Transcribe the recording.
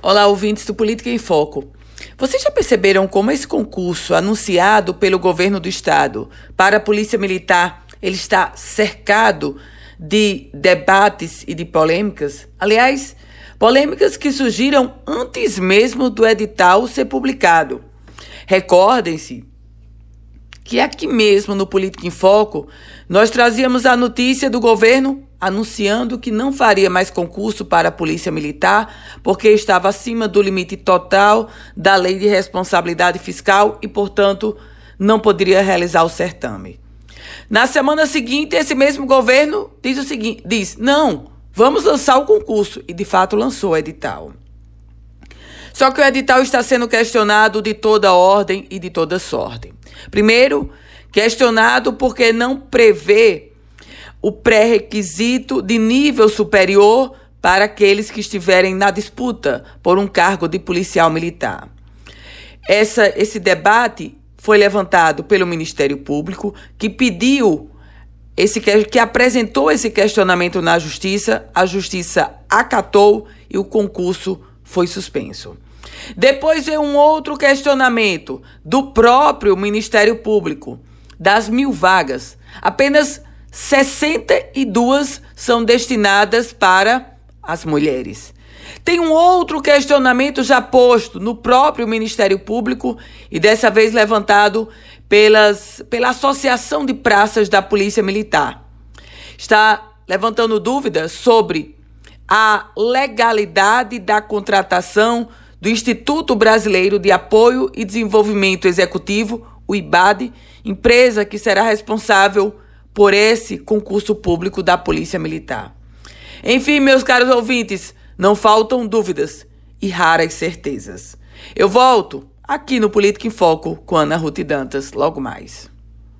Olá, ouvintes do Política em Foco. Vocês já perceberam como esse concurso anunciado pelo governo do estado para a Polícia Militar, ele está cercado de debates e de polêmicas? Aliás, polêmicas que surgiram antes mesmo do edital ser publicado. Recordem-se que aqui mesmo no Política em Foco, nós trazíamos a notícia do governo anunciando que não faria mais concurso para a Polícia Militar, porque estava acima do limite total da Lei de Responsabilidade Fiscal e, portanto, não poderia realizar o certame. Na semana seguinte, esse mesmo governo diz o seguinte: diz, não, vamos lançar o concurso, e de fato lançou o edital. Só que o edital está sendo questionado de toda ordem e de toda sorte. Primeiro, questionado porque não prevê o pré-requisito de nível superior para aqueles que estiverem na disputa por um cargo de policial militar. Essa, esse debate foi levantado pelo Ministério Público, que pediu esse que apresentou esse questionamento na Justiça, a Justiça acatou e o concurso foi suspenso. Depois veio um outro questionamento do próprio Ministério Público. Das mil vagas, apenas 62 são destinadas para as mulheres. Tem um outro questionamento já posto no próprio Ministério Público e dessa vez levantado pelas, pela Associação de Praças da Polícia Militar. Está levantando dúvidas sobre a legalidade da contratação do Instituto Brasileiro de Apoio e Desenvolvimento Executivo, o IBAD, empresa que será responsável por esse concurso público da Polícia Militar. Enfim, meus caros ouvintes, não faltam dúvidas e raras certezas. Eu volto aqui no Política em Foco com Ana Ruth Dantas logo mais.